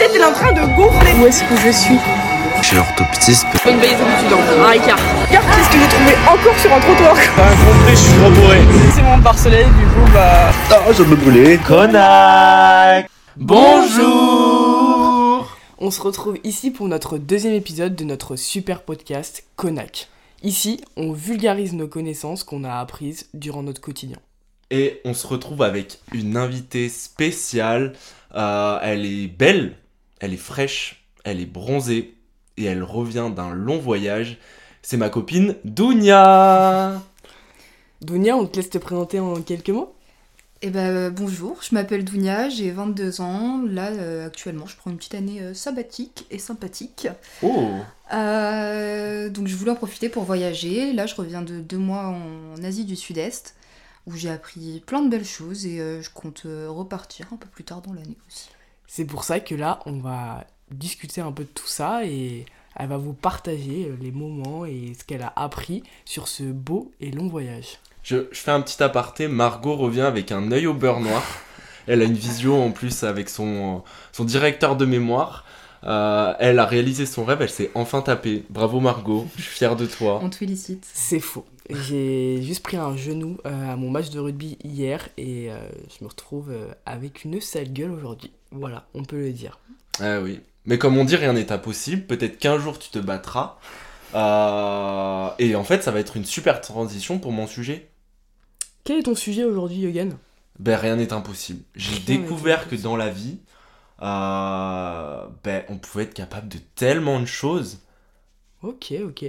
tête elle est en train de gonfler. Où est-ce que je suis Chez l'orthoptiste. Une belle étude, un écart. Regarde qu'est-ce que j'ai trouvé encore sur un trottoir? T'as compris, je suis trop bourré. C'est mon Barcelone, du coup, bah. Ah, je me brûler. Connard Bonjour On se retrouve ici pour notre deuxième épisode de notre super podcast Konak. Ici, on vulgarise nos connaissances qu'on a apprises durant notre quotidien. Et on se retrouve avec une invitée spéciale. Euh, elle est belle, elle est fraîche, elle est bronzée et elle revient d'un long voyage. C'est ma copine Dounia Dounia, on te laisse te présenter en quelques mots Eh ben euh, bonjour, je m'appelle Dounia, j'ai 22 ans. Là, euh, actuellement, je prends une petite année euh, sabbatique et sympathique. Oh Euh, donc, je voulais en profiter pour voyager. Là, je reviens de deux mois en Asie du Sud-Est, où j'ai appris plein de belles choses et euh, je compte euh, repartir un peu plus tard dans l'année aussi. C'est pour ça que là, on va discuter un peu de tout ça et elle va vous partager euh, les moments et ce qu'elle a appris sur ce beau et long voyage. je, je fais un petit aparté. Margot revient avec un œil au beurre noir. Elle a une visio en plus avec son, son directeur de mémoire. Euh, elle a réalisé son rêve, elle s'est enfin tapée. Bravo Margot, je suis fier de toi. On te félicite. C'est faux. J'ai juste pris un genou euh, à mon match de rugby hier et je me retrouve avec une sale gueule aujourd'hui. Voilà, on peut le dire. Ah oui. Mais comme on dit, rien n'est impossible. Peut-être qu'un jour tu te battras. Euh, et en fait, ça va être une super transition pour mon sujet. Quel est ton sujet aujourd'hui, Yogan? Ben, rien n'est impossible. J'ai découvert que dans la vie, euh, ben, on pouvait être capable de tellement de choses. Ok, ok.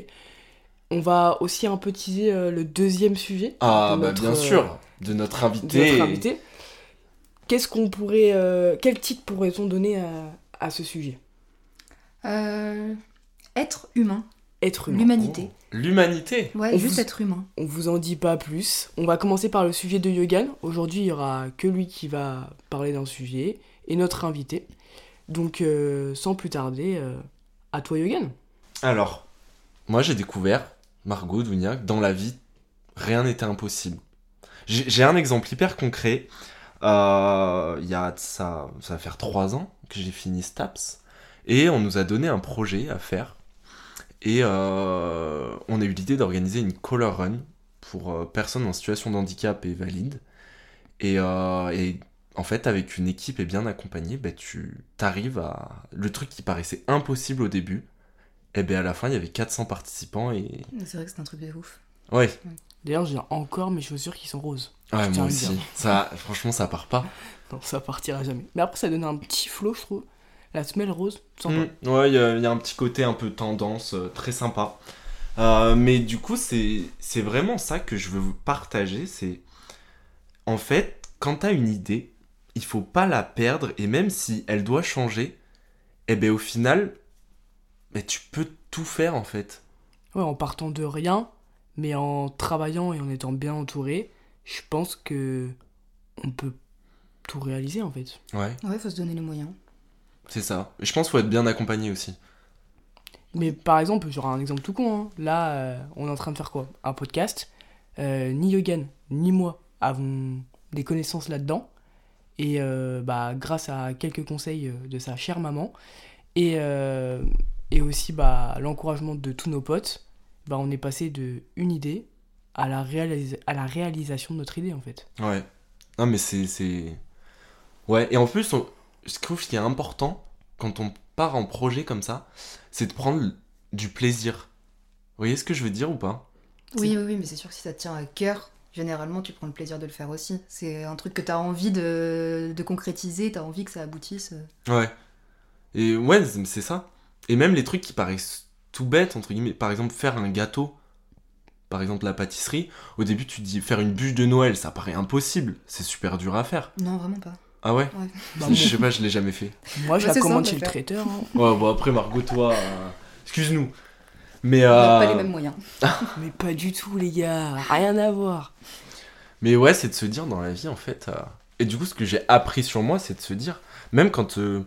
On va aussi un peu teaser euh, le deuxième sujet. Ah, de bah, notre, bien sûr. De notre de invité. notre invité. Qu'est-ce qu'on pourrait. euh, quel titre pourrait-on donner à, à ce sujet? Euh, être humain, Être humain. l'humanité. L'humanité? Ouais, On juste vous- être humain. On vous en dit pas plus. On va commencer par le sujet de Yogan. Aujourd'hui, il y aura que lui qui va parler d'un sujet et notre invité. Donc, euh, sans plus tarder, euh, à toi, Yogan. Alors, moi j'ai découvert, Margot Dounia, que dans la vie, rien n'était impossible. J'ai j'ai un exemple hyper concret. Euh, Il y a ça, ça va faire trois ans que j'ai fini STAPS. Et on nous a donné un projet à faire. Et euh, on a eu l'idée d'organiser une color run pour euh, personnes en situation de handicap et valides. Et, et en fait, avec une équipe et bien accompagnée, bah, tu arrives à... Le truc qui paraissait impossible au début, et bien à la fin, il y avait 400 participants et... C'est vrai que c'est un truc de ouf. Ouais, D'ailleurs, j'ai encore mes chaussures qui sont roses. ouais moi aussi. Ça, franchement, ça part pas. Non, ça partira jamais. Mais après, ça donne un petit flow, je trouve. La semelle rose, sympa. Mm, ouais, il y, a il y a un petit côté un peu tendance, euh, très sympa. Euh, mais du coup, c'est c'est vraiment ça que je veux vous partager. C'est en fait, quand t'as une idée, il faut pas la perdre et même si elle doit changer, et ben au final, ben, tu peux tout faire en fait. Ouais, en partant de rien, mais en travaillant et en étant bien entouré, je pense que on peut tout réaliser en fait. Ouais, Ouais, faut se donner les moyens. c'est ça. Et je pense qu'il faut être bien accompagné aussi. Mais par exemple, j'aurai un exemple tout con. hein. Là, euh, on est en train de faire quoi? Un podcast. Euh, ni Yogan, ni moi avons des connaissances là-dedans. Et euh, bah, grâce à quelques conseils de sa chère maman, et, euh, et aussi bah, l'encouragement de tous nos potes, bah, on est passé de une idée à la, réalisa- à la réalisation de notre idée en fait. Ouais. Non, mais c'est. c'est- Ouais, et en plus, on... je trouve ce qui est important quand on part en projet comme ça, c'est de prendre du plaisir. Vous voyez ce que je veux dire ou pas? Oui, oui, oui, mais c'est sûr que si ça te tient à cœur, généralement, tu prends le plaisir de le faire aussi. C'est un truc que tu as envie de, de concrétiser, tu as envie que ça aboutisse. Ouais. Et ouais, c'est c'est ça. Et même les trucs qui paraissent tout bêtes, entre guillemets, par exemple, faire un gâteau. Par exemple, la pâtisserie. Au début, tu te dis faire une bûche de Noël, ça paraît impossible. C'est super dur à faire. Non, vraiment pas. Ah ouais? Ouais. Bah, Je sais pas, je l'ai jamais fait. Moi, je Ouais, la commande chez le traiteur. hein. Ouais, bon, après, Margot, toi. euh, Excuse-nous. Mais. On n'a euh, pas les mêmes moyens. Mais pas du tout, les gars. Rien à voir. Mais ouais, c'est de se dire dans la vie, en fait. euh, Et du coup, ce que j'ai appris sur moi, c'est de se dire, même quand euh,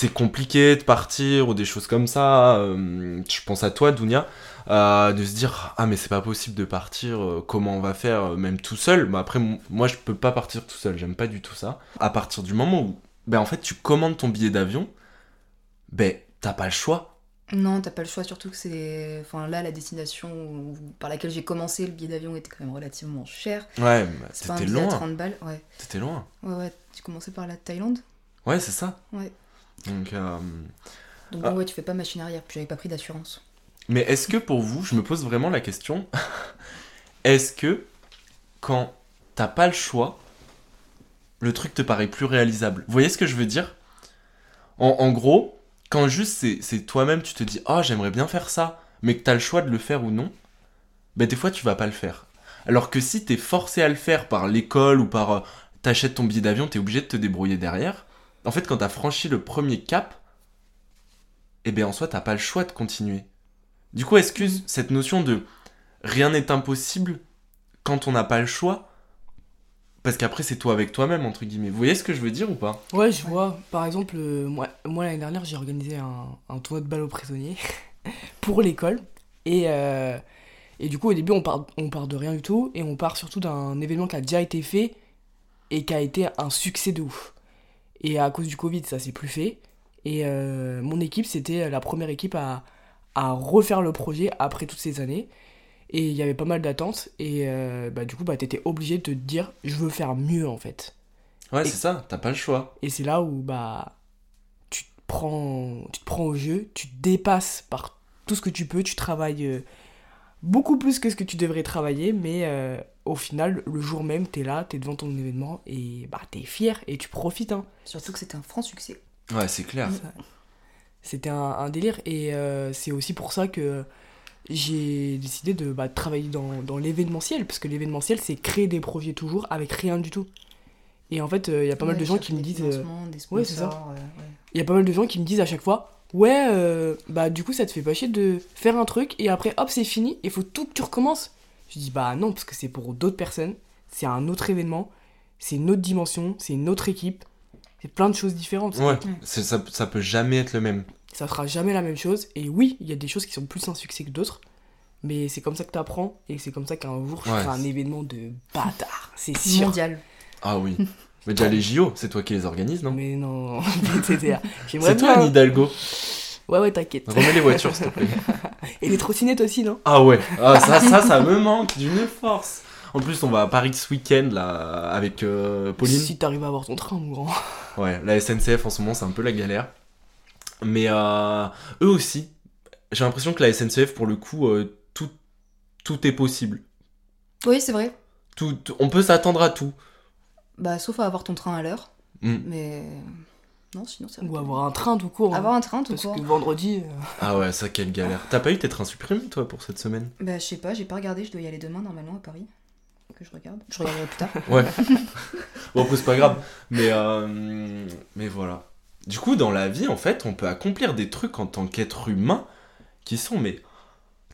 c'est compliqué de partir ou des choses comme ça, euh, je pense à toi, Dounia, euh, de se dire, ah, mais c'est pas possible de partir, euh, comment on va faire, euh, même tout seul? Bah, après, moi, je peux pas partir tout seul, j'aime pas du tout ça. À partir du moment où ben en fait tu commandes ton billet d'avion, ben t'as pas le choix. Non, t'as pas le choix, surtout que c'est. Enfin, là, la destination où- par laquelle j'ai commencé, le billet d'avion était quand même relativement cher. Ouais, à loin. 30 balles. Ouais, T'étais loin. ouais, ouais. Tu commençais par la Thaïlande Ouais, c'est ça. Ouais. Donc, euh, Donc, Ah. ouais, tu fais pas machine arrière, puis j'avais pas pris d'assurance. Mais est-ce que pour vous, je me pose vraiment la question, est-ce que quand t'as pas le choix, le truc te paraît plus réalisable? Vous voyez ce que je veux dire? En, en gros, quand juste c'est, toi-même, tu te dis Ah, j'aimerais bien faire ça, mais que t'as le choix de le faire ou non, ben des fois tu vas pas le faire. Alors que si t'es forcé à le faire par l'école ou par euh, t'achètes ton billet d'avion, t'es obligé de te débrouiller derrière. En fait, quand t'as franchi le premier cap, eh bien en soi, t'as pas le choix de continuer. Du coup, excuse cette notion de rien n'est impossible quand on n'a pas le choix. Parce qu'après, c'est toi avec toi-même, entre guillemets. Vous voyez ce que je veux dire ou pas? Ouais, je vois. Par exemple, euh, moi, moi l'année dernière, j'ai organisé un, un tournoi de balle aux prisonniers pour l'école. Et, euh, et du coup, au début, on part, on part de rien du tout. Et on part surtout d'un événement qui a déjà été fait et qui a été un succès de ouf. Et à cause du Covid, ça s'est plus fait. Et euh, mon équipe, c'était la première équipe à, à refaire le projet après toutes ces années. Et il y avait pas mal d'attentes. Et euh, bah, du coup, bah, t'étais obligé de te dire, je veux faire mieux en fait. Ouais, c'est ça, t'as pas le choix. Et c'est là où bah tu te prends tu te prends au jeu, tu te dépasses par tout ce que tu peux, tu travailles euh, beaucoup plus que ce que tu devrais travailler, mais euh, au final, le jour même, t'es là, t'es devant ton événement et bah t'es fier et tu profites. Hein. Surtout que c'était un franc succès. Ouais, c'est clair. C'était un, un délire et euh, c'est aussi pour ça que j'ai décidé de bah, travailler dans, dans l'événementiel, parce que l'événementiel, c'est créer des projets toujours avec rien du tout. Et en fait, il y a pas mal de gens qui me disent... euh, des ouais, c'est ça. sponsors, ouais, ouais. Il y a pas mal de gens qui me disent à chaque fois Ouais, euh, bah du coup, ça te fait pas chier de faire un truc et après, hop, c'est fini, il faut tout que tu recommences. Je dis Bah non, parce que c'est pour d'autres personnes, c'est un autre événement, c'est une autre dimension, c'est une autre équipe, c'est plein de choses différentes. Ouais, c'est- ça, ça peut jamais être le même. Ça sera jamais la même chose. Et oui, il y a des choses qui sont plus un succès que d'autres, mais c'est comme ça que tu apprends et c'est comme ça qu'un jour, je Ouais. ferai un événement de bâtard, c'est sûr. Mondial. Ah oui. Mais déjà les JO, c'est toi qui les organises, non? Mais non, etc. C'est toi. Anne Hidalgo. Ouais, ouais, t'inquiète. Remets les voitures, s'il te plaît. Et les trottinettes aussi, non? Ah ouais, ah, ça, ça, ça me manque d'une force. En plus, on va à Paris ce week-end, là, avec euh, Pauline. Si t'arrives à avoir ton train, mon grand. Ouais, la SNCF en ce moment, c'est un peu la galère. Mais euh, eux aussi, j'ai l'impression que la SNCF, pour le coup, euh, tout, tout est possible. Oui, c'est vrai. Tout, on peut s'attendre à tout. Bah, sauf à avoir ton train à l'heure. Mm. Mais. Non, sinon ça va. Ou avoir un train tout court. hein. Avoir un train tout Parce court. que vendredi. euh, Ah ouais, ça, quelle galère. T'as pas eu tes trains supprimés, toi, pour cette semaine? Bah, je sais pas, j'ai pas regardé, je dois y aller demain normalement à Paris. Que je regarde. Je regarderai plus tard. Ouais. bon, après, c'est pas grave. Mais, euh, mais voilà. Du coup, dans la vie, en fait, on peut accomplir des trucs en tant qu'être humain qui sont, mais,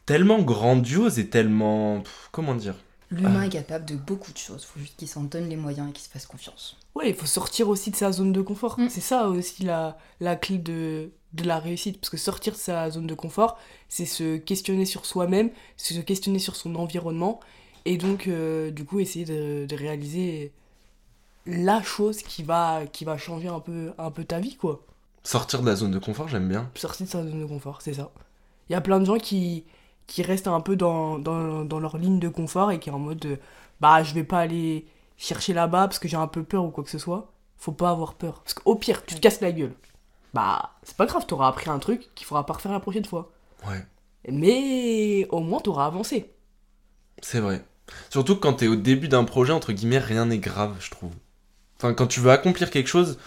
tellement grandioses et tellement. pff, Comment dire? L'humain Ah. est capable de beaucoup de choses, faut juste qu'il s'en donne les moyens et qu'il se fasse confiance. Ouais, il faut sortir aussi de sa zone de confort. Mm. C'est ça aussi la, la clé de, de la réussite. Parce que sortir de sa zone de confort, c'est se questionner sur soi-même, c'est se questionner sur son environnement. Et donc, euh, du coup, essayer de, de réaliser la chose qui va, qui va changer un peu, un peu ta vie, quoi. Sortir de la zone de confort, j'aime bien. sortir de sa zone de confort, c'est ça. Il y a plein de gens qui, qui restent un peu dans, dans, dans leur ligne de confort et qui est en mode de, bah je vais pas aller chercher là-bas parce que j'ai un peu peur ou quoi que ce soit. Faut pas avoir peur. Parce qu'au pire, tu te casses la gueule. Bah, c'est pas grave, t'auras appris un truc qu'il faudra pas refaire la prochaine fois. Ouais. Mais au moins t'auras avancé. C'est vrai. Surtout que quand t'es au début d'un projet, entre guillemets, rien n'est grave, je trouve. Enfin, quand tu veux accomplir quelque chose,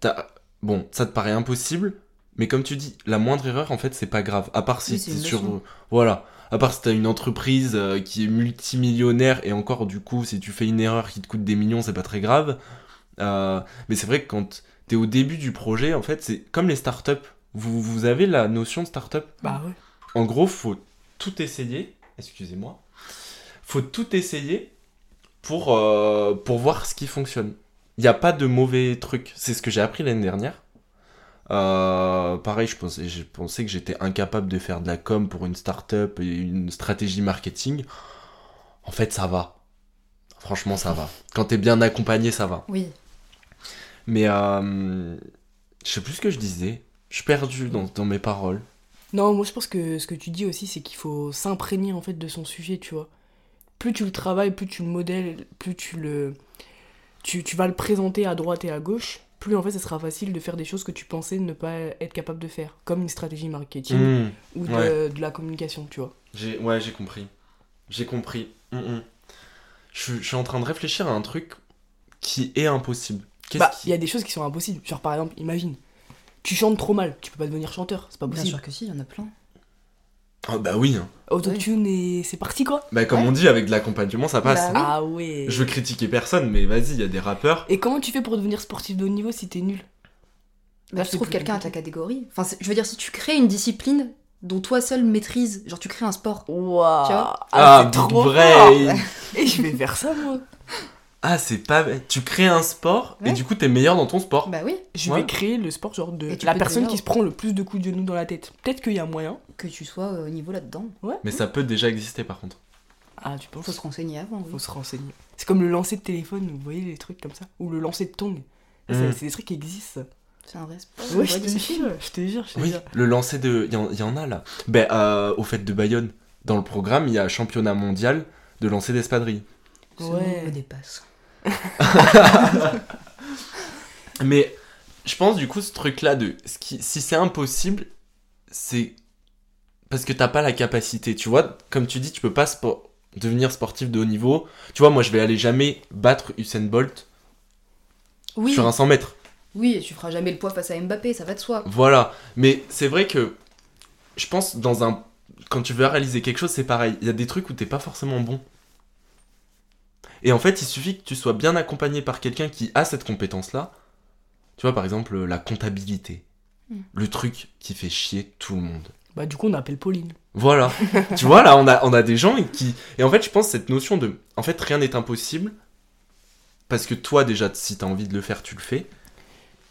t'as... Bon, ça te paraît impossible, mais comme tu dis, la moindre erreur, en fait, c'est pas grave. À part si Oui, une sur... Voilà. À part si t'as une entreprise euh, qui est multimillionnaire, et encore, du coup, si tu fais une erreur qui te coûte des millions, c'est pas très grave. Euh, mais c'est vrai que quand t'es au début du projet, en fait, c'est comme les startups. Vous, vous avez la notion de startup? Bah ouais. en gros, faut tout essayer. Excusez-moi. Faut tout essayer pour, euh, pour voir ce qui fonctionne. Il n'y a pas de mauvais trucs. C'est ce que j'ai appris l'année dernière. Euh, pareil, je pensais, je pensais que j'étais incapable de faire de la com pour une startup et une stratégie marketing. En fait, ça va. Franchement, ça va. Quand t'es bien accompagné, ça va. Oui. Mais euh, je sais plus ce que je disais. Je suis perdu dans, dans mes paroles. Non, moi je pense que ce que tu dis aussi, c'est qu'il faut s'imprégner en fait de son sujet, tu vois. Plus tu le travailles, plus tu le modèles, plus tu le. Tu, tu vas le présenter à droite et à gauche, plus en fait ça sera facile de faire des choses que tu pensais ne pas être capable de faire. Comme une stratégie marketing Hmm. ou de, ouais. de la communication, tu vois. J'ai, ouais, j'ai compris. J'ai compris. Mm, mm. Je, suis- je suis en train de réfléchir à un truc qui est impossible. Qu'est-ce Bah, qui- il y a des choses qui sont impossibles. Genre par exemple, imagine, tu chantes trop mal, tu peux pas devenir chanteur, c'est pas Bien possible. sûr que si, il y en a plein. Ah bah oui. hein. Autotune et c'est parti quoi. Bah comme Ouais. on dit, avec de l'accompagnement, ça passe. Bah oui. Ah ouais. Je veux critiquer personne, mais vas-y, il y a des rappeurs. Et comment tu fais pour devenir sportif de haut niveau si t'es nul? Bah, c'est trouves plus quelqu'un à ta catégorie. Enfin, je veux dire, si tu crées une discipline dont toi seul maîtrise, genre tu crées un sport. Waouh. Tu vois? Ah, c'est trop vrai. fort. Et je vais faire ça moi. Ah, c'est pas. Tu crées un sport et Ouais. du coup, t'es meilleur dans ton sport. Bah oui, Je Ouais. vais créer le sport genre de la personne qui se prend le plus de coups de genou dans la tête. Peut-être qu'il y a moyen. que tu sois euh, au niveau là-dedans. Mais ça peut déjà exister par contre. Ah, tu penses? Faut se renseigner avant. oui. Faut se renseigner. C'est comme le lancer de téléphone, vous voyez les trucs comme ça? Ou le lancer de tongs. Ça, c'est- des trucs qui existent. C'est un vrai sport. Ouais, je te jure, je te jure, je te Oui, jure. le lancer de. Il y, y en a là. Ben, euh, au fait de Bayonne, dans le programme, il y a championnat mondial de lancer d'espadrilles. Ouais. me dépasse. Mais je pense du coup, ce truc-là, de ce qui, si c'est impossible, c'est parce que t'as pas la capacité. Tu vois, comme tu dis, tu peux pas spo- devenir sportif de haut niveau. Tu vois, moi, je vais aller jamais battre Usain Bolt Oui, sur un 100 mètres. oui, tu feras jamais le poids face à Mbappé, ça va de soi. Voilà. Mais c'est vrai que je pense dans un quand tu veux réaliser quelque chose, c'est pareil. Il y a des trucs où t'es pas forcément bon. Et en fait, il suffit que tu sois bien accompagné par quelqu'un qui a cette compétence-là. Tu vois, par exemple, la comptabilité. Mm. Le truc qui fait chier tout le monde. Bah, du coup, on appelle Pauline. Voilà. tu vois, là, on a, on a des gens qui. Et en fait, je pense cette notion de. En fait, rien n'est impossible. Parce que toi, déjà, si t'as envie de le faire, tu le fais.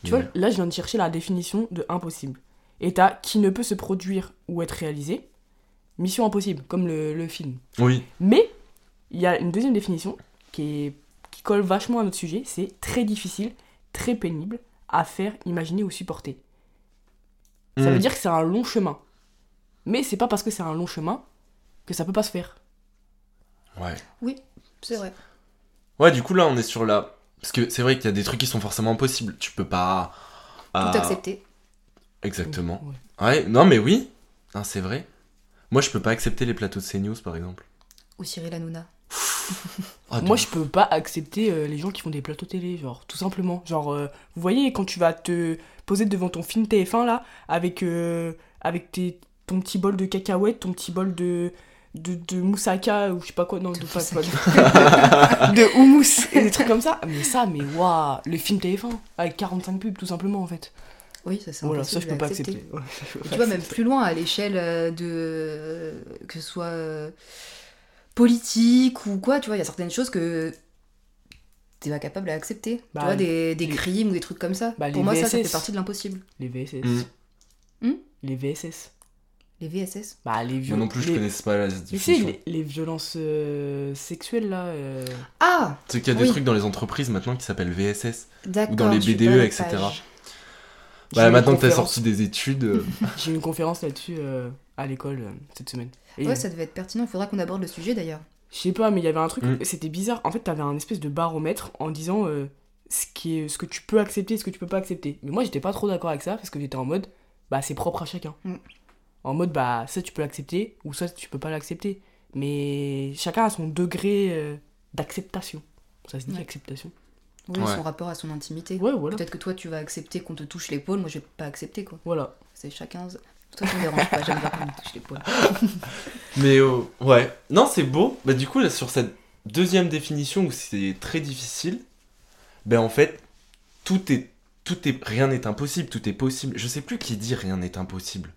Tu Mais- vois, là, je viens de chercher la définition de impossible. Et t'as qui ne peut se produire ou être réalisé. Mission impossible, comme le, le film. Oui. Mais, il y a une deuxième définition qui, est, qui colle vachement à notre sujet. C'est très difficile, très pénible à faire, imaginer ou supporter. Ça veut dire que c'est un long chemin. Mais c'est pas parce que c'est un long chemin que ça peut pas se faire. Ouais. C'est vrai. Ouais, du coup, là, on est sur la. Parce que c'est vrai qu'il y a des trucs qui sont forcément impossibles. Tu peux pas. Tout ah, accepter. Exactement. Ouais. Ouais, non, mais oui. Ah, c'est vrai. Moi, je peux pas accepter les plateaux de CNews, par exemple. Ou Cyril Hanouna. Ah, de Moi, je peux pas accepter euh, les gens qui font des plateaux télé, genre, tout simplement. Genre, euh, vous voyez, quand tu vas te poser devant ton film TF1, là, avec, euh, avec tes, ton petit bol de cacahuètes, ton petit bol de, de, de moussaka, ou je sais pas quoi, non, de, pas, pas de, de houmous, et des trucs comme ça. Mais ça, mais waouh, le film TF1, avec 45 pubs, tout simplement, en fait. Oui, ça c'est Voilà, ça, je peux pas accepter. accepter. Ouais, je peux Et pas tu vois, même plus loin, à l'échelle de. que ce soit politique ou quoi, tu vois, il y a certaines choses que t'es pas capable d'accepter. Bah, tu vois, des, des les- crimes ou des trucs comme ça. Bah, Pour moi, ça, ça fait partie de l'impossible. Les VSS. Mm. Hmm les VSS. Les VSS. Bah, les Moi violences. non plus, je les... pas la Tu sais, définition. les, les violences euh, sexuelles, là. euh, Ah C'est qu'il y a des trucs dans les entreprises maintenant qui s'appellent VSS. D'accord. Ou dans les BDE, à etc. page. J'ai Bah, maintenant que t'as sorti des études. euh, J'ai eu une conférence là-dessus euh, à l'école euh, cette semaine. Et, Ouais, ça devait être pertinent. Il faudra qu'on aborde le sujet d'ailleurs. Je sais pas, mais il y avait un truc, Mm. c'était bizarre. En fait, t'avais un espèce de baromètre en disant euh, ce, qui est, ce que tu peux accepter et ce que tu peux pas accepter. Mais moi, j'étais pas trop d'accord avec ça parce que j'étais en mode, bah, c'est propre à chacun. Mm. En mode, bah, ça tu peux l'accepter ou ça tu peux pas l'accepter. Mais chacun a son degré euh, d'acceptation. Ça se dit Ouais. acceptation Oui, Ouais. son rapport à son intimité. Ouais, voilà. Peut-être que toi, tu vas accepter qu'on te touche l'épaule. Moi, je vais pas accepter quoi. Voilà. C'est chacun. Toi, ça me dérange pas. J'aime bien qu'on me touche l'épaule. Mais euh, ouais. Non, c'est beau. Bah, du coup, là, sur cette deuxième définition où c'est très difficile, ben en fait, tout est. Tout est, rien n'est impossible, tout est possible. Je sais plus qui dit rien n'est impossible.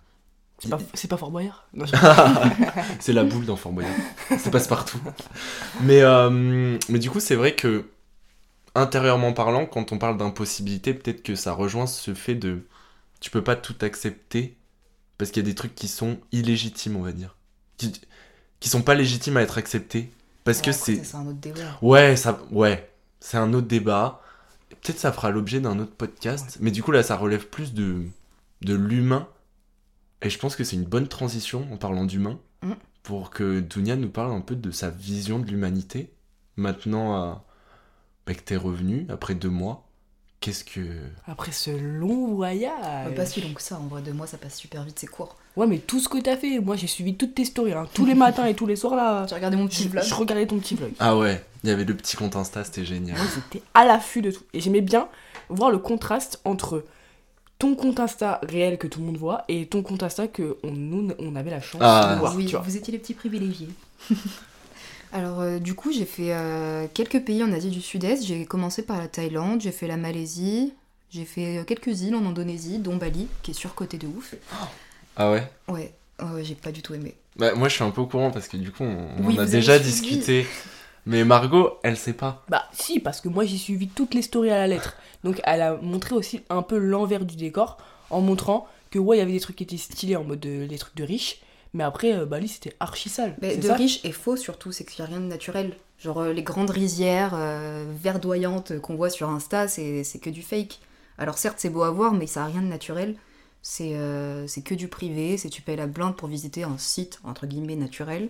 C'est pas, c'est pas Fort Boyard? C'est la boule dans Fort Boyard. Ça passe partout. Mais, euh, mais du coup, c'est vrai que, intérieurement parlant, quand on parle d'impossibilité, peut-être que ça rejoint ce fait de. Tu peux pas tout accepter parce qu'il y a des trucs qui sont illégitimes, on va dire. Qui, qui sont pas légitimes à être acceptés. Parce que c'est. C'est un autre débat. Ouais, ça, ouais, c'est un autre débat. peut-être ça fera l'objet d'un autre podcast, mais du coup là ça relève plus de, de l'humain. Et je pense que c'est une bonne transition en parlant d'humain Mm. pour que Dunia nous parle un peu de sa vision de l'humanité. Maintenant euh, bah, que t'es revenu après deux mois, qu'est-ce que. Après ce long voyage. Ouais, Pas si long que ça, en vrai, deux mois ça passe super vite, c'est court. Ouais, mais tout ce que t'as fait, moi j'ai suivi toutes tes stories, hein. tous les matins et tous les soirs là. J'ai regardé mon petit Je, vlog. je regardais ton petit vlog. Ah ouais, il y avait le petit compte Insta, c'était génial. Moi j'étais à l'affût de tout. Et j'aimais bien voir le contraste entre ton compte Insta réel que tout le monde voit et ton compte Insta que on, nous on avait la chance Ah. de voir. oui, tu vois. vous étiez les petits privilégiés. Alors, euh, du coup, j'ai fait euh, quelques pays en Asie du Sud-Est. J'ai commencé par la Thaïlande, j'ai fait la Malaisie, j'ai fait euh, quelques îles en Indonésie, dont Bali, qui est surcoté de ouf. Ah ouais? Ouais, ouais, j'ai pas du tout aimé. Bah, moi je suis un peu au courant parce que du coup on, on Oui, en a déjà discuté. Mais Margot, elle sait pas. Bah si, parce que moi j'ai suivi toutes les stories à la lettre. Donc elle a montré aussi un peu l'envers du décor en montrant que ouais, il y avait des trucs qui étaient stylés en mode euh, des trucs de riches. Mais après, euh, Bali c'était archi sale. Mais de ça riche et faux surtout, c'est qu'il n'y a rien de naturel. Genre euh, les grandes rizières euh, verdoyantes qu'on voit sur Insta, c'est c'est que du fake. Alors certes c'est beau à voir, mais ça a rien de naturel. C'est euh, c'est que du privé, c'est tu payes la blinde pour visiter un site, entre guillemets, naturel.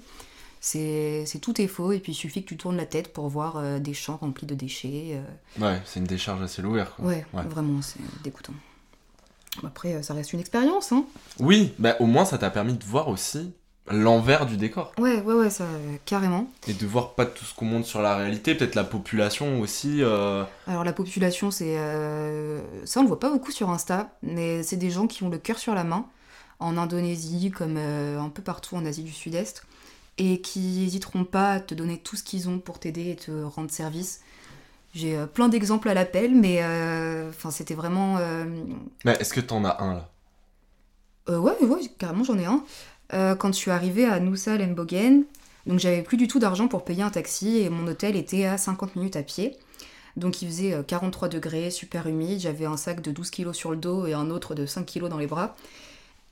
C'est c'est- tout est faux, et puis il suffit que tu tournes la tête pour voir euh, des champs remplis de déchets. euh. Ouais, c'est une décharge ciel ouvert. Quoi. Ouais, Ouais. vraiment, c'est dégoûtant. Après, euh, ça reste une expérience, hein. Oui, bah au moins ça t'a permis de voir aussi l'envers du décor. Ouais, ouais, ouais, ça, carrément. Et de voir pas tout ce qu'on montre sur la réalité, peut-être la population aussi. euh, Alors la population, c'est euh, ça on le voit pas beaucoup sur Insta, mais c'est des gens qui ont le cœur sur la main, en Indonésie comme euh, un peu partout en Asie du Sud-Est, et qui n'hésiteront pas à te donner tout ce qu'ils ont pour t'aider et te rendre service. J'ai euh, plein d'exemples à l'appel, mais euh, enfin c'était vraiment euh, Mais est-ce que t'en as un là? Ouais, ouais, carrément, j'en ai un. Quand je suis arrivée à Nusa Lembogen, donc j'avais plus du tout d'argent pour payer un taxi et mon hôtel était à 50 minutes à pied. Donc il faisait euh, 43 degrés, super humide. J'avais un sac de 12 kilos sur le dos et un autre de 5 kilos dans les bras.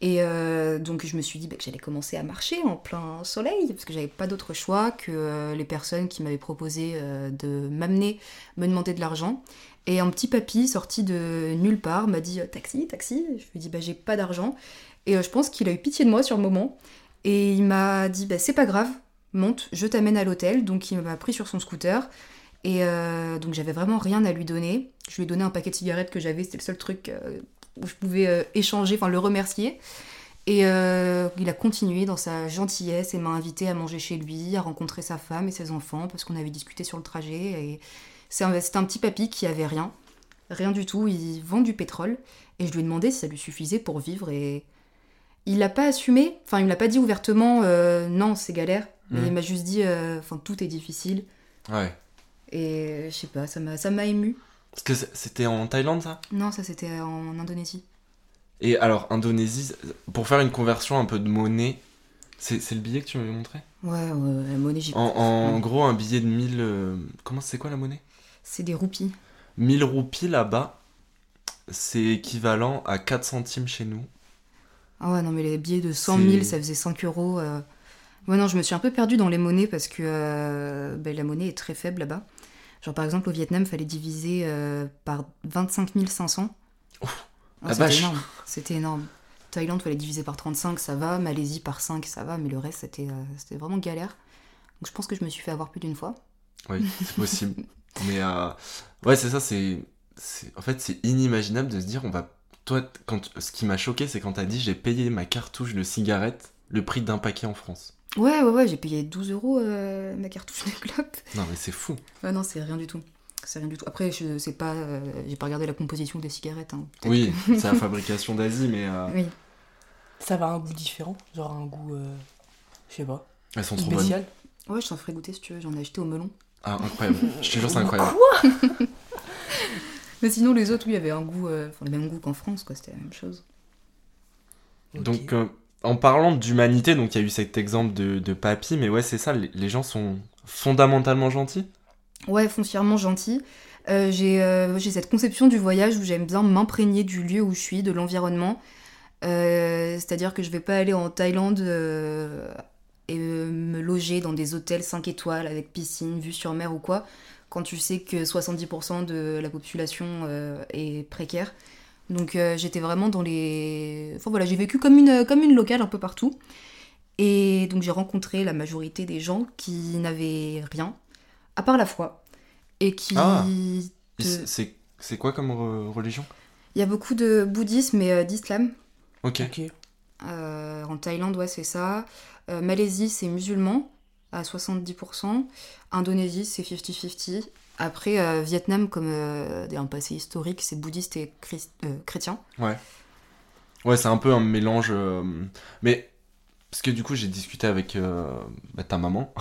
Et euh, donc je me suis dit bah, que j'allais commencer à marcher en plein soleil, parce que j'avais pas d'autre choix que euh, les personnes qui m'avaient proposé euh, de m'amener me demander de l'argent. Et un petit papy sorti de nulle part m'a dit taxi, taxi. Je lui ai dit bah j'ai pas d'argent. Et je pense qu'il a eu pitié de moi sur le moment. Et il m'a dit bah c'est pas grave, monte, je t'amène à l'hôtel. Donc il m'a pris sur son scooter. Et donc j'avais vraiment rien à lui donner. Je lui ai donné un paquet de cigarettes que j'avais, c'était le seul truc où je pouvais euh, échanger, enfin le remercier. Et euh, il a continué dans sa gentillesse et m'a invité à manger chez lui, à rencontrer sa femme et ses enfants, parce qu'on avait discuté sur le trajet. Et c'est un, petit papy qui avait rien, rien du tout. Il vend du pétrole. Et je lui ai demandé si ça lui suffisait pour vivre. Et il l'a pas assumé. Enfin, il me l'a pas dit ouvertement, euh, non, c'est galère. Mais Mhm. il m'a juste dit, euh, enfin, tout est difficile. Ouais. Et je sais pas, ça m'a, ça m'a ému. Parce que c'était en Thaïlande ça? Non, ça c'était en Indonésie. Et alors, Indonésie, pour faire une conversion un peu de monnaie, c'est le billet que tu m'avais montré? Ouais, ouais, la monnaie, j'ai En, en gros, un billet de 1000. euh, comment c'est quoi la monnaie? C'est des roupies. 1000 roupies là-bas, c'est équivalent à 4 centimes chez nous. Ah ouais, non, mais les billets de 100 000, C'est- ça faisait 5 euros. euh. Ouais, non, je me suis un peu perdue dans les monnaies parce que euh, ben, la monnaie est très faible là-bas. Genre, par exemple, au Vietnam, fallait diviser euh, par 25 500. Ah, c'était énorme. C'était énorme. Thaïlande, fallait diviser par 35, ça va. Malaisie, par 5, ça va. Mais le reste, c'était euh, c'était vraiment galère. Donc, je pense que je me suis fait avoir plus d'une fois. Oui, c'est possible. Mais euh, ouais, c'est ça, c'est- En fait, c'est inimaginable de se dire, on va. Toi, quand... ce qui m'a choqué, c'est quand t'as dit j'ai payé ma cartouche de cigarette le prix d'un paquet en France. Ouais, ouais, ouais, j'ai payé 12 euros euh, ma cartouche de clope. Non, mais c'est fou. Ouais, non, c'est rien du tout. C'est rien du tout. Après, je sais pas, euh, j'ai pas regardé la composition des cigarettes. hein. Oui, c'est la fabrication d'Asie, mais euh, Oui. Ça va à un goût différent, genre un goût, euh, je sais pas, elles sont trop bonnes. spécial. Ouais, je t'en ferai goûter si tu veux. J'en ai acheté au melon. Ah, incroyable. Je te jure, c'est incroyable. Mais sinon, les autres, oui, avaient un goût, euh, enfin, le même goût qu'en France, quoi. C'était la même chose. Donc, euh, en parlant d'humanité, donc il y a eu cet exemple de, papy, mais ouais, c'est ça, les, gens sont fondamentalement gentils? Ouais, foncièrement gentil. Euh, j'ai euh, j'ai cette conception du voyage où j'aime bien m'imprégner du lieu où je suis, de l'environnement. Euh, C'est-à-dire que je vais pas aller en Thaïlande et me loger dans des hôtels 5 étoiles avec piscine, vue sur mer ou quoi. quand tu sais que 70% de la population est précaire. Donc euh, j'étais vraiment dans les... Enfin voilà, j'ai vécu comme une, comme une locale un peu partout. Et donc j'ai rencontré la majorité des gens qui n'avaient rien, à part la foi. Et qui... Ah. te- c'est- quoi comme re- religion? Il y a beaucoup de bouddhisme et euh, d'islam. Ok. Ok. Euh, en Thaïlande, ouais, c'est ça. Euh, Malaisie, c'est musulman à 70%. Indonésie, c'est 50-50. Après, euh, Vietnam, comme euh, un passé historique, c'est bouddhiste et christ- euh, chrétien. Ouais, c'est un peu un mélange. euh, Mais. Parce que du coup, j'ai discuté avec euh, bah, ta maman.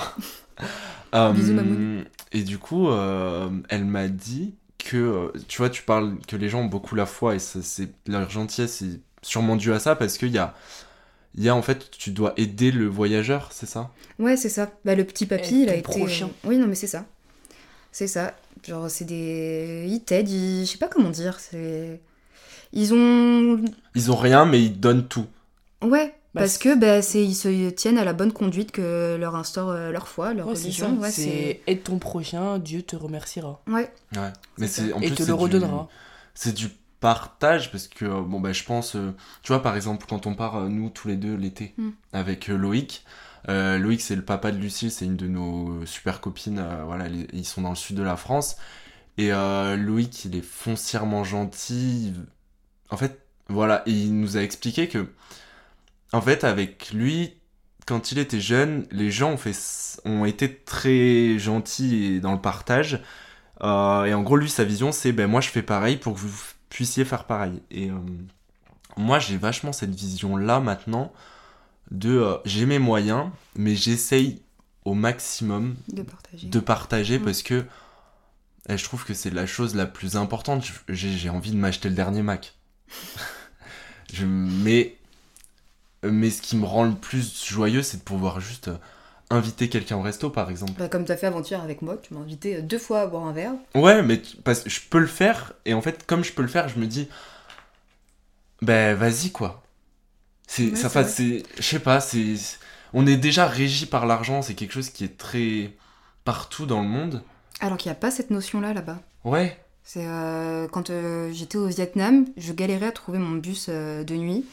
Bisous, mamoun. Et du coup, euh, elle m'a dit que. Tu vois, tu parles que les gens ont beaucoup la foi et c'est leur gentillesse est sûrement due à ça parce qu'il y a. Il y a en fait, tu dois aider le voyageur, c'est ça? Ouais, c'est ça. Bah, le petit papy, Et il a été. prochain. Oui, non, mais c'est ça. C'est ça. Genre, c'est des. Ils t'aident, ils... je sais pas comment dire. C'est. Ils ont. Ils ont rien, mais ils donnent tout. Ouais, Bah, parce c'est- que bah, c'est... ils se tiennent à la bonne conduite que leur instaure euh, leur foi, leur Ouais, religion. Ouais, c'est. c'est aide ton prochain, Dieu te remerciera. Ouais. Ouais. Mais C'est en Et plus te c'est le du- redonnera. c'est du partage parce que euh, bon bah je pense euh, tu vois par exemple quand on part euh, nous tous les deux l'été Mm. avec euh, Loïc euh, Loïc c'est le papa de Lucille c'est une de nos super copines euh, voilà ils- sont dans le sud de la France et euh, Loïc il est foncièrement gentil en fait voilà il nous a expliqué que en fait avec lui quand il était jeune les gens ont été très gentils dans le partage et en gros, lui, sa vision, c'est ben moi, je fais pareil pour que vous puissiez faire pareil. Et moi, j'ai vachement cette vision-là maintenant de euh, j'ai mes moyens, mais j'essaye au maximum De partager. de partager Mm. parce que eh, je trouve que c'est la chose la plus importante. J'ai envie de m'acheter le dernier Mac. je, mais, mais ce qui me rend le plus joyeux, c'est de pouvoir juste euh, inviter quelqu'un au resto, par exemple. Bah, comme tu as fait avant-hier avec moi, tu m'as invité euh, deux fois à boire un verre. Ouais, mais parce que je peux le faire, et en fait, comme je peux le faire, je me dis, ben vas-y quoi. C'est, ça vrai. c'est, je sais pas, c'est, on est déjà régi par l'argent, c'est quelque chose qui est très partout dans le monde. Alors qu'il n'y a pas cette notion-là là-bas. Ouais, C'est euh, quand euh, j'étais au Vietnam, je galérais à trouver mon bus euh, de nuit.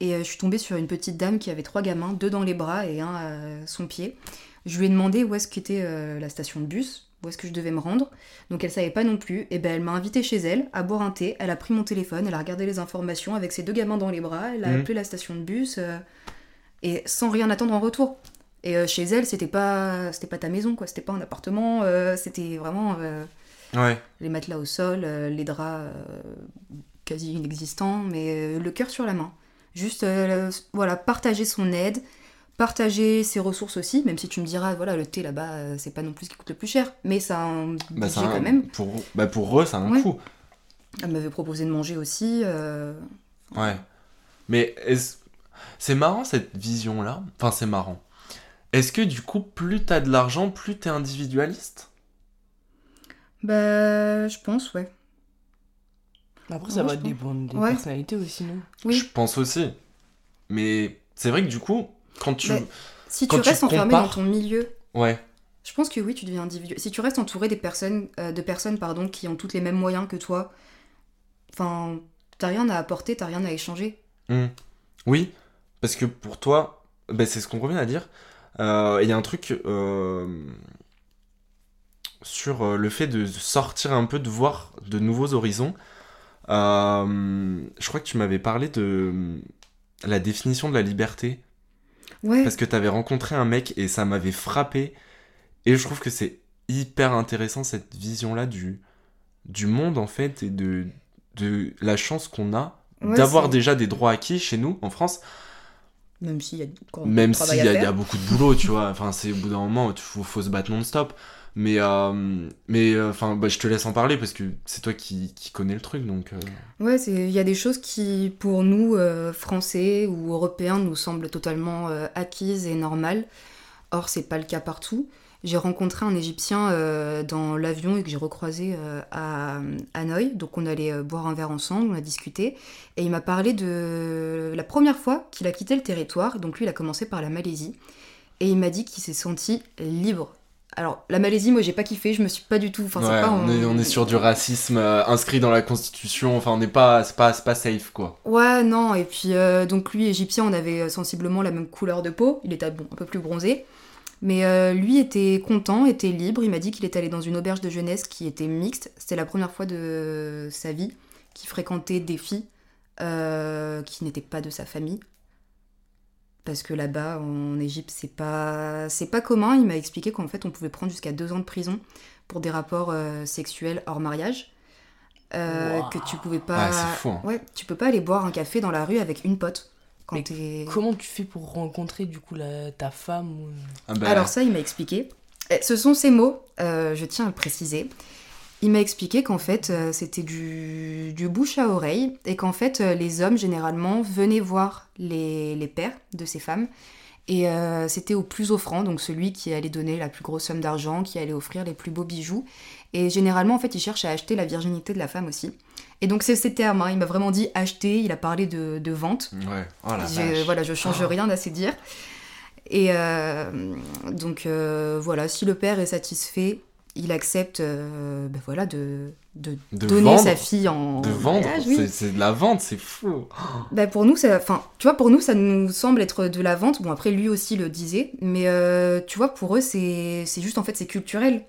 Et je suis tombée sur une petite dame qui avait trois gamins, deux dans les bras et un à son pied. Je lui ai demandé où est-ce qu'était la station de bus, où est-ce que je devais me rendre. Donc elle savait pas non plus. Et ben elle m'a invitée chez elle à boire un thé. Elle a pris mon téléphone, elle a regardé les informations avec ses deux gamins dans les bras. Elle a Mhm. appelé la station de bus euh, et sans rien attendre en retour. Et euh, chez elle, c'était pas, c'était pas ta maison quoi. C'était pas un appartement. euh, c'était vraiment. ouais, les matelas au sol, les draps quasi inexistants, mais le cœur sur la main. Juste, voilà, partager son aide, partager ses ressources aussi, même si tu me diras, voilà, le thé là-bas, euh, c'est pas non plus ce qui coûte le plus cher, mais ça a un bah, budget un- quand même. Pour, bah, pour eux, ça a un Ouais. coût. Elle m'avait proposé de manger aussi. euh, Ouais. Mais c'est marrant cette vision-là. Enfin, c'est marrant. Est-ce que du coup, plus t'as de l'argent, plus t'es individualiste? Bah, je pense, ouais. Après, Ouais, ça va dépendre des Ouais. personnalités aussi, non? Oui. Je pense aussi. Mais c'est vrai que du coup, quand tu. Si Quand tu tu restes enfermé compares- dans ton milieu, Ouais. je pense que oui, tu deviens individuel. Si tu restes entouré des personnes, euh, de personnes pardon, qui ont toutes les mêmes moyens que toi, enfin, t'as rien à apporter, t'as rien à échanger. Hmm. Oui, parce que pour toi, ben, c'est ce qu'on revient à dire. Euh, Il y a un truc euh, sur le fait de sortir un peu, de voir de nouveaux horizons. Je crois que tu m'avais parlé de la définition de la liberté, Ouais. parce que tu avais rencontré un mec et ça m'avait frappé. Et je trouve que c'est hyper intéressant cette vision-là du, du monde en fait et de, de la chance qu'on a Ouais, d'avoir déjà des droits acquis chez nous en France, Même s'il y a même travail y, a- il y faire. a beaucoup de boulot, tu vois. Enfin, c'est au bout d'un moment, il faut, faut se battre non-stop. Mais, euh, mais euh, enfin, bah, je te laisse en parler parce que c'est toi qui, connais le truc, donc. euh, Ouais, il y a des choses qui, pour nous, Français ou Européens, nous semblent totalement acquises et normales. Or, c'est pas le cas partout. J'ai rencontré un Égyptien dans l'avion et que j'ai recroisé à Hanoï. Donc, on allait boire un verre ensemble, on a discuté. Et il m'a parlé de la première fois qu'il a quitté le territoire. Donc, lui, il a commencé par la Malaisie. Et il m'a dit qu'il s'est senti libre Alors, la Malaisie, moi, j'ai pas kiffé, je me suis pas du tout. Enfin, c'est Ouais, pas on, est, on est sur du racisme euh, inscrit dans la constitution, enfin on n'est pas, c'est pas, pas safe quoi. Ouais, non, et puis euh, donc lui, égyptien, on avait euh, sensiblement la même couleur de peau, il était bon, un peu plus bronzé. Mais euh, lui était content, était libre, il m'a dit qu'il est allé dans une auberge de jeunesse qui était mixte. C'était la première fois de sa vie qu'il fréquentait des filles qui n'étaient pas de sa famille. Parce que là-bas, en Égypte, c'est pas, c'est pas commun. Il m'a expliqué qu'en fait, on pouvait prendre jusqu'à deux ans de prison pour des rapports euh, sexuels hors mariage. Euh, Wow. Que tu pouvais pas. Ouais, c'est fou, hein. Ouais, tu peux pas aller boire un café dans la rue avec une pote. Quand Mais t'es- Comment tu fais pour rencontrer du coup la, ta femme ou... Ah bah, Alors ça, il m'a expliqué. Eh, Ce sont ses mots, euh, je tiens à le préciser. Il m'a expliqué qu'en fait, euh, c'était du, du bouche à oreille et qu'en fait, euh, les hommes, généralement, venaient voir les, les pères de ces femmes. Et euh, c'était au plus offrant, donc celui qui allait donner la plus grosse somme d'argent, qui allait offrir les plus beaux bijoux. Et généralement, en fait, il cherche à acheter la virginité de la femme aussi. Et donc, c'est ces termes, hein. il m'a vraiment dit acheter, il a parlé de, de vente. Ouais, oh la Je- vache. voilà, je change Oh. rien à ces dires. Et euh, donc euh, voilà, si le père est satisfait, il accepte euh, ben voilà, de, de, De donner vendre, sa fille en De vendre, oui. c'est- de la vente, c'est fou. Ben, pour nous, ça, enfin, tu vois, pour nous, ça nous semble être de la vente. Bon, après, lui aussi le disait, mais euh, tu vois, pour eux, c'est juste en fait, c'est culturel.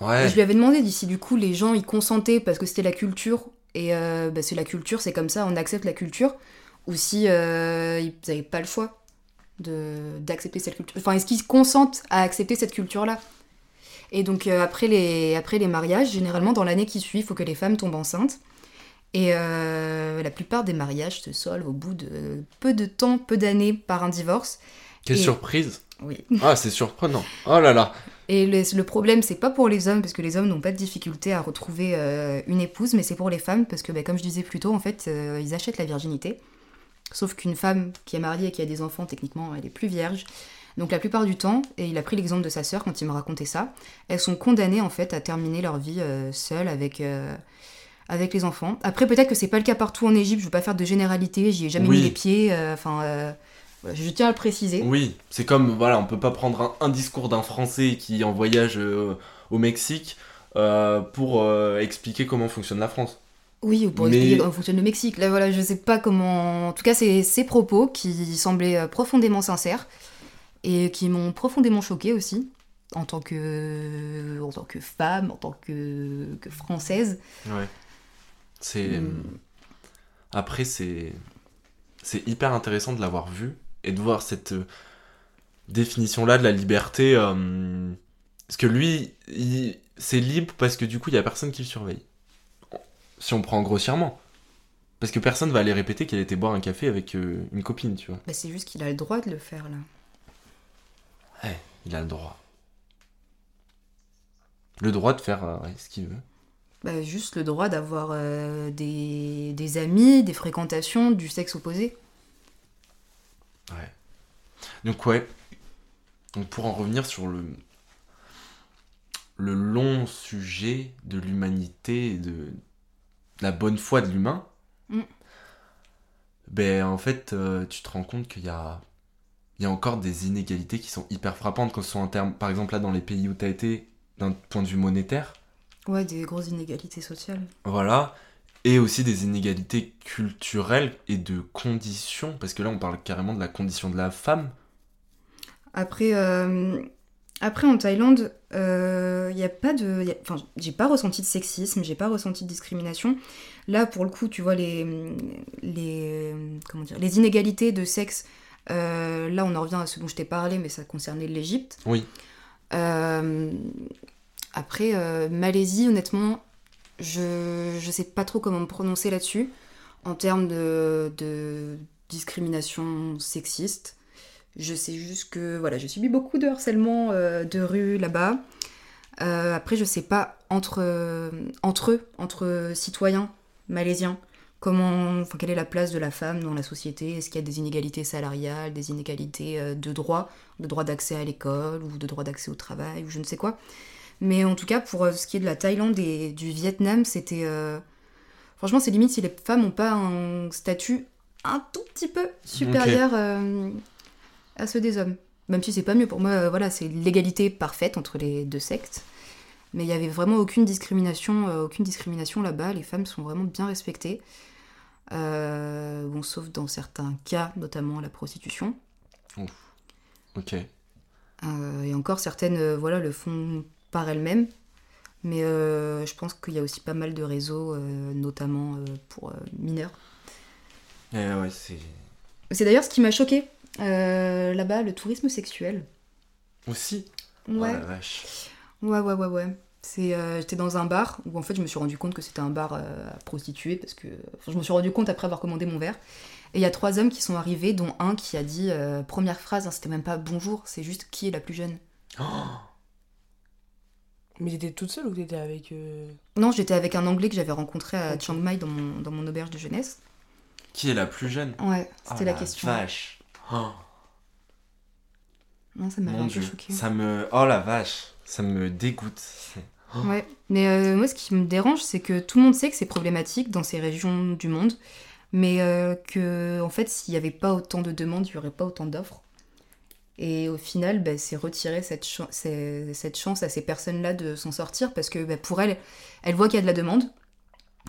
Et je lui avais demandé d'ici, du coup, les gens, ils consentaient parce que c'était la culture. Et euh, bah, c'est la culture, c'est comme ça, on accepte la culture. Ou si ils n'avaient pas le choix de- d'accepter cette culture. Enfin, est-ce qu'ils consentent à accepter cette culture-là? Et donc, euh, après, les, après les mariages, généralement, dans l'année qui suit, il faut que les femmes tombent enceintes. Et euh, la plupart des mariages se solvent au bout de peu de temps, peu d'années, par un divorce. quelle et- surprise. Oui. Ah, c'est surprenant. Oh là là. Et le, le problème, c'est pas pour les hommes, parce que les hommes n'ont pas de difficulté à retrouver euh, une épouse, mais c'est pour les femmes, parce que, bah, comme je disais plus tôt, en fait, euh, ils achètent la virginité. Sauf qu'une femme qui est mariée et qui a des enfants, techniquement, elle est plus vierge. Donc la plupart du temps, et il a pris l'exemple de sa sœur quand il me racontait ça, elles sont condamnées en fait à terminer leur vie euh, seules avec, euh, avec les enfants. Après, peut-être que c'est pas le cas partout en Égypte, je veux pas faire de généralité, j'y ai jamais Oui. mis les pieds, euh, enfin, euh, je tiens à le préciser. Oui, c'est comme, voilà, on peut pas prendre un, un discours d'un Français qui est en voyage euh, au Mexique pour expliquer comment fonctionne la France. Oui, ou pour Mais- expliquer comment fonctionne le Mexique. Là, voilà, je sais pas comment. En tout cas, c'est ces propos qui semblaient profondément sincères et qui m'ont profondément choquée aussi, en tant que, en tant que femme, en tant que, que française. Ouais. C'est. Mm. Après, c'est. C'est hyper intéressant de l'avoir vu et de voir cette euh, définition-là de la liberté. euh, Parce que lui, il- c'est libre parce que du coup, il y a personne qui le surveille. Si on prend grossièrement. Parce que personne va aller répéter qu'elle était boire un café avec euh, une copine, tu vois. Bah, c'est juste qu'il a le droit de le faire là. Ouais, il a le droit. Le droit de faire euh, ce qu'il veut. Bah, juste le droit d'avoir euh, des, des amis, des fréquentations du sexe opposé. Ouais. Donc ouais. Donc pour en revenir sur le le long sujet de l'humanité et de la bonne foi de l'humain, Mm. ben en fait euh, tu te rends compte qu'il y a il y a encore des inégalités qui sont hyper frappantes quand ce sont en termes par exemple là dans les pays où tu as été d'un point de vue monétaire, Ouais, des grosses inégalités sociales. voilà, et aussi des inégalités culturelles et de conditions parce que là on parle carrément de la condition de la femme. Après, euh, après en Thaïlande, il n'y a pas de. y a- Enfin, j'ai pas ressenti de sexisme, j'ai pas ressenti de discrimination. Là, pour le coup, tu vois, les, les, comment dire, les inégalités de sexe, euh, là, on en revient à ce dont je t'ai parlé, mais ça concernait l'Égypte. Oui. Euh, après, euh, Malaisie, honnêtement, je, je sais pas trop comment me prononcer là-dessus en termes de, de discrimination sexiste. Je sais juste que voilà, j'ai subi beaucoup de harcèlement de rue là-bas. Après, je sais pas entre, entre eux, entre citoyens malaisiens, comment, enfin, quelle est la place de la femme dans la société? Est-ce qu'il y a des inégalités salariales, des inégalités euh, de droit, de droit d'accès à l'école ou de droit d'accès au travail ou je ne sais quoi? Mais en tout cas, pour euh, ce qui est de la Thaïlande et du Vietnam, c'était euh, franchement, c'est limite si les femmes n'ont pas un statut un tout petit peu supérieur euh, à ceux des hommes. Même si c'est pas mieux pour moi, euh, voilà, c'est l'égalité parfaite entre les deux sectes. Mais il y avait vraiment aucune discrimination, euh, aucune discrimination là-bas. Les femmes sont vraiment bien respectées. Euh, bon, sauf dans certains cas, notamment la prostitution. Ok. Euh, et encore certaines, euh, voilà, le font par elles-mêmes. Mais je pense qu'il y a aussi pas mal de réseaux, notamment pour mineurs. Eh ouais, c'est. C'est d'ailleurs ce qui m'a choqué là-bas, le tourisme sexuel. Aussi? Ouais. Oh la vache. Ouais, ouais, ouais, ouais. C'est, euh, j'étais dans un bar où en fait je me suis rendu compte que c'était un bar euh, à prostituées parce que enfin, je me suis rendu compte après avoir commandé mon verre. Et il y a trois hommes qui sont arrivés, dont un qui a dit euh, première phrase, hein, c'était même pas bonjour, c'est juste qui est la plus jeune. Oh, Mais t'étais toute seule ou t'étais avec. euh, Non, j'étais avec un Anglais que j'avais rencontré à. Chiang Mai dans mon, dans mon auberge de jeunesse. qui est la plus jeune? Ouais, Oh c'était la, question. Vache. Oh, Non, ça mon un peu choqué. Ça me. Oh la vache. Ça me dégoûte. Ouais, mais euh, moi ce qui me dérange, c'est que tout le monde sait que c'est problématique dans ces régions du monde, mais euh, que en fait s'il n'y avait pas autant de demandes, il n'y aurait pas autant d'offres. Et au final, bah, c'est retirer cette, chance à ces personnes-là de s'en sortir parce que bah, pour elles, elles voient qu'il y a de la demande,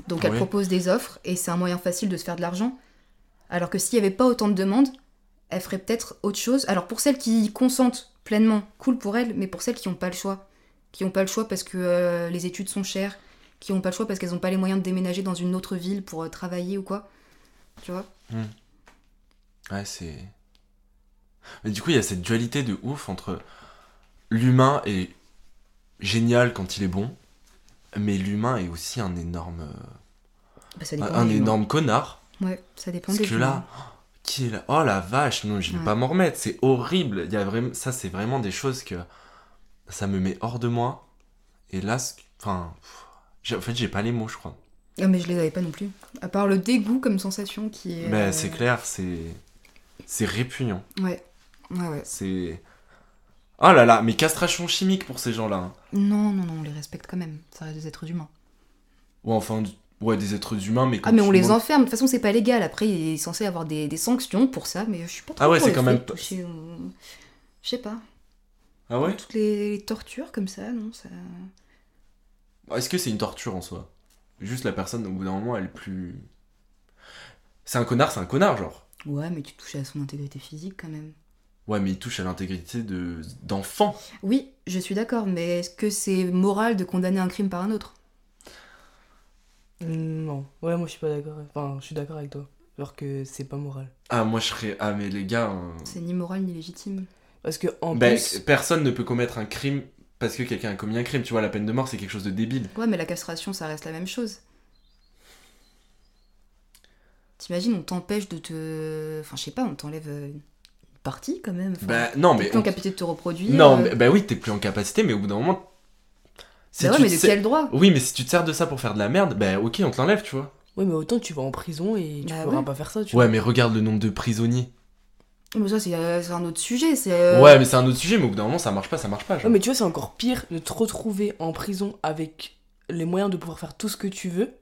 donc elles Ouais. proposent des offres et c'est un moyen facile de se faire de l'argent. Alors que s'il n'y avait pas autant de demandes, elles feraient peut-être autre chose. Alors pour celles qui consentent pleinement, cool pour elles, mais pour celles qui n'ont pas le choix, qui n'ont pas le choix parce que euh, les études sont chères, qui n'ont pas le choix parce qu'elles n'ont pas les moyens de déménager dans une autre ville pour euh, travailler ou quoi. Tu vois? Ouais, c'est. Mais du coup, il y a cette dualité de ouf entre l'humain est génial quand il est bon, mais l'humain est aussi un énorme, Bah, ça dépend un des énorme connard. Ouais, ça dépend Parce des que là, qui est là? Oh la vache, non, je vais Ouais. pas m'en remettre. C'est horrible. Il y a vraiment, ça, c'est vraiment des choses que ça me met hors de moi. Et là, enfin, pff, en fait, j'ai pas les mots, je crois. Ah, mais je les avais pas non plus. À part le dégoût comme sensation qui est. Mais euh, c'est clair, c'est, c'est répugnant. Ouais. Ouais, ouais. C'est. Oh là là, mais castration chimique pour ces gens-là. hein. Non, non, non, on les respecte quand même. Ça reste des êtres humains. Ou enfin, ouais, des êtres humains, mais quand Ah, mais on les enferme. De toute façon, c'est pas légal. Après, il est censé avoir des, des sanctions pour ça, mais je suis pas trop. Ah ouais, c'est quand fait même au- Je sais pas. Ah ouais Toutes les, les tortures comme ça, non ça... Est-ce que c'est une torture en soi? Juste la personne, au bout d'un moment, elle est plus. C'est un connard, c'est un connard, genre. Ouais, mais tu touches à son intégrité physique quand même. Ouais, mais il touche à l'intégrité de d'enfant. Oui, je suis d'accord, mais est-ce que c'est moral de condamner un crime par un autre? Non. Ouais, moi je suis pas d'accord. Enfin, je suis d'accord avec toi. Alors que c'est pas moral. Ah, moi je serais. Ah, mais les gars. euh, C'est ni moral ni légitime. Parce que en ben, plus. personne ne peut commettre un crime parce que quelqu'un a commis un crime. Tu vois, la peine de mort, c'est quelque chose de débile. Ouais, mais la castration, ça reste la même chose. T'imagines, on t'empêche de te. Enfin, je sais pas, on t'enlève euh, une partie quand même. Enfin, Bah, non, t'es mais. plus en capacité de te reproduire. Non, euh. mais, bah oui, t'es plus en capacité, mais au bout d'un moment. si Bah ouais, tu mais de quel droit? Oui, mais si tu te sers de ça pour faire de la merde, bah ok, on te l'enlève, tu vois. Ouais, mais autant tu vas en prison et tu Bah pourras ouais. pas faire ça, tu Ouais, mais regarde le nombre de prisonniers. Mais ça, c'est euh, c'est un autre sujet. c'est, euh, Ouais, mais c'est un autre sujet, mais au bout d'un moment, ça marche pas, ça marche pas. Ouais, genre. mais tu vois, c'est encore pire de te retrouver en prison avec les moyens de pouvoir faire tout ce que tu veux,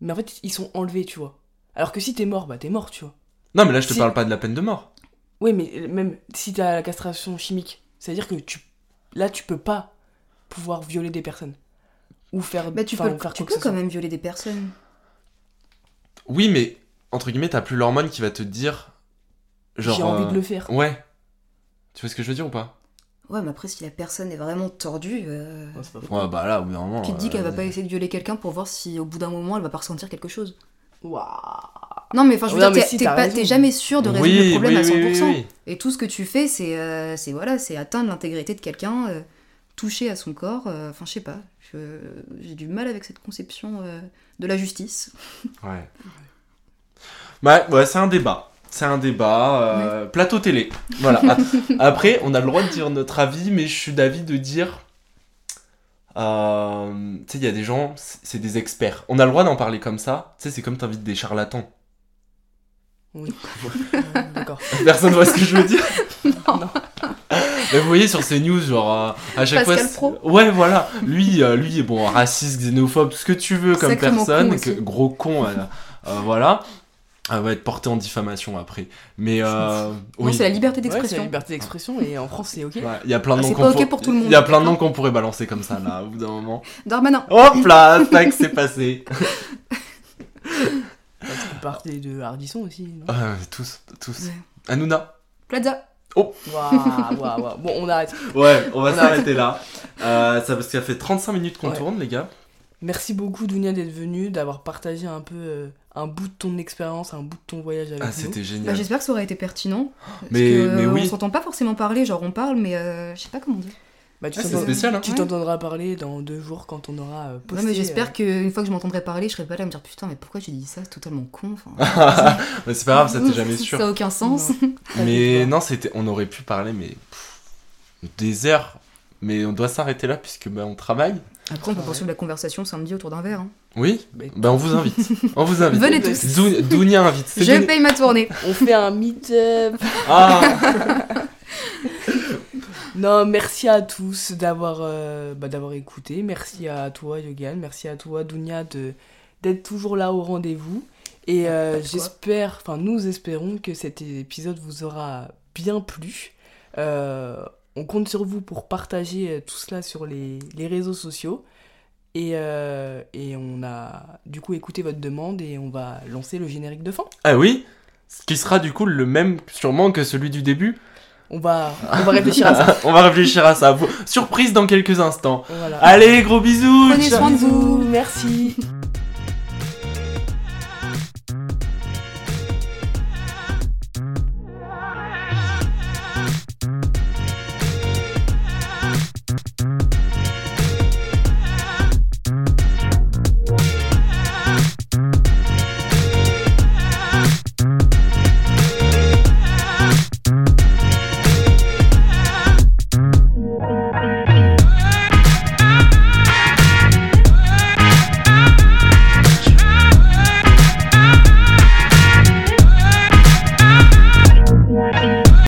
mais en fait, ils sont enlevés, tu vois. Alors que si t'es mort, bah t'es mort, tu vois. Non, mais là, je te Si- parle pas de la peine de mort. Oui, mais même si t'as la castration chimique, c'est-à-dire que tu, là, tu peux pas pouvoir violer des personnes. Ou faire, Bah, tu enfin, peux, faire tu peux quand soit. même violer des personnes. Oui, mais entre guillemets, t'as plus l'hormone qui va te dire. Genre. J'ai envie euh, de le faire. Ouais. Tu vois ce que je veux dire ou pas? Ouais, mais après, si la personne est vraiment tordue, euh, Ouais, c'est pas faux. Ouais, bah là, au bout d'un moment. qui te dit qu'elle va euh, pas essayer de violer quelqu'un pour voir si au bout d'un moment elle va pas ressentir quelque chose Waouh. Non, mais enfin, je veux Non, dire, t'es si, t'es t'as pas- raison. t'es jamais sûr de résoudre oui, le problème oui, à 100%. oui, oui, oui. Et tout ce que tu fais, c'est euh, c'est voilà, c'est atteindre l'intégrité de quelqu'un, euh, toucher à son corps. euh, Enfin, je sais pas. je- J'ai du mal avec cette conception euh, de la justice. Ouais. Ouais, ouais, c'est un débat. C'est un débat. euh, Plateau télé. Voilà. Après, on a le droit de dire notre avis, mais je suis d'avis de dire. euh, tu sais, il y a des gens, c'est des experts. On a le droit d'en parler comme ça. Tu sais, c'est comme t'invites des charlatans. Oui. D'accord. Personne voit ce que je veux dire Non. Mais vous voyez sur ces news, genre euh, à chaque Pascal fois. Pro. Ouais, voilà. Lui, euh, lui est bon, raciste, xénophobe, tout ce que tu veux comme Sacrément personne, con que- aussi. gros con, euh, euh, voilà. Elle va être portée en diffamation après. Mais euh, oui. c'est la liberté Ouais, c'est la d'expression. liberté d'expression et en France c'est ok. Ouais, Il y a plein de Ah, noms c'est qu'on pour- tout le monde, Il y a plein de noms d'accord qu'on pourrait balancer comme ça là au bout d'un moment. Darmanin. Hop là, tac, c'est passé. Tu peux parler de Hardisson aussi. non? Ah, tous, tous. Ouais. Hanouna. Plaza. Waouh, waouh, waouh. Bon, on arrête. Ouais, on va s'arrêter là. Euh, ça parce ça fait 35 minutes qu'on Ouais. tourne, les gars. Merci beaucoup Dounia d'être venue, d'avoir partagé un peu euh, un bout de ton expérience, un bout de ton voyage avec Ah, nous. c'était Bah, génial. J'espère que ça aurait été pertinent. Parce Mais- que, mais euh, oui. On s'entend pas forcément parler, genre on parle, mais euh, je sais pas comment dire. Bah, tu Ah, c'est t'entends- spécial, hein. Tu Ouais. t'entendras parler dans deux jours quand on aura euh, posté. Ouais, mais j'espère euh, qu'une fois que je m'entendrai parler, je serai pas là à me dire putain, mais pourquoi j'ai dit ça C'est totalement con. enfin. Mais c'est pas grave, ça t'est jamais sûr. Ça a aucun sens. Non. Mais non, c'était, on aurait pu parler, mais pff, des heures. Mais on doit s'arrêter là puisque bah, on travaille. Après, on peut Ouais. poursuivre la conversation samedi autour d'un verre. hein. Oui. Ben on vous invite. On vous invite. Venez tous. Dou- Dounia invite. Je Dounia- paye ma tournée. On fait un meet-up. Ah. Non, merci à tous d'avoir euh, bah, d'avoir écouté. Merci à toi, Yogan. Merci à toi, Dounia, de d'être toujours là au rendez-vous. Et euh, de quoi. j'espère, enfin, nous espérons que cet épisode vous aura bien plu. Euh, on compte sur vous pour partager euh, tout cela sur les, les réseaux sociaux. Et, euh, et on a du coup écouté votre demande et on va lancer le générique de fin. ah oui. Ce qui sera du coup le même sûrement que celui du début. On va, on va réfléchir à ça. on va réfléchir à ça. Surprise dans quelques instants. Voilà. Allez, gros bisous. Prenez soin de vous. Bisous, merci.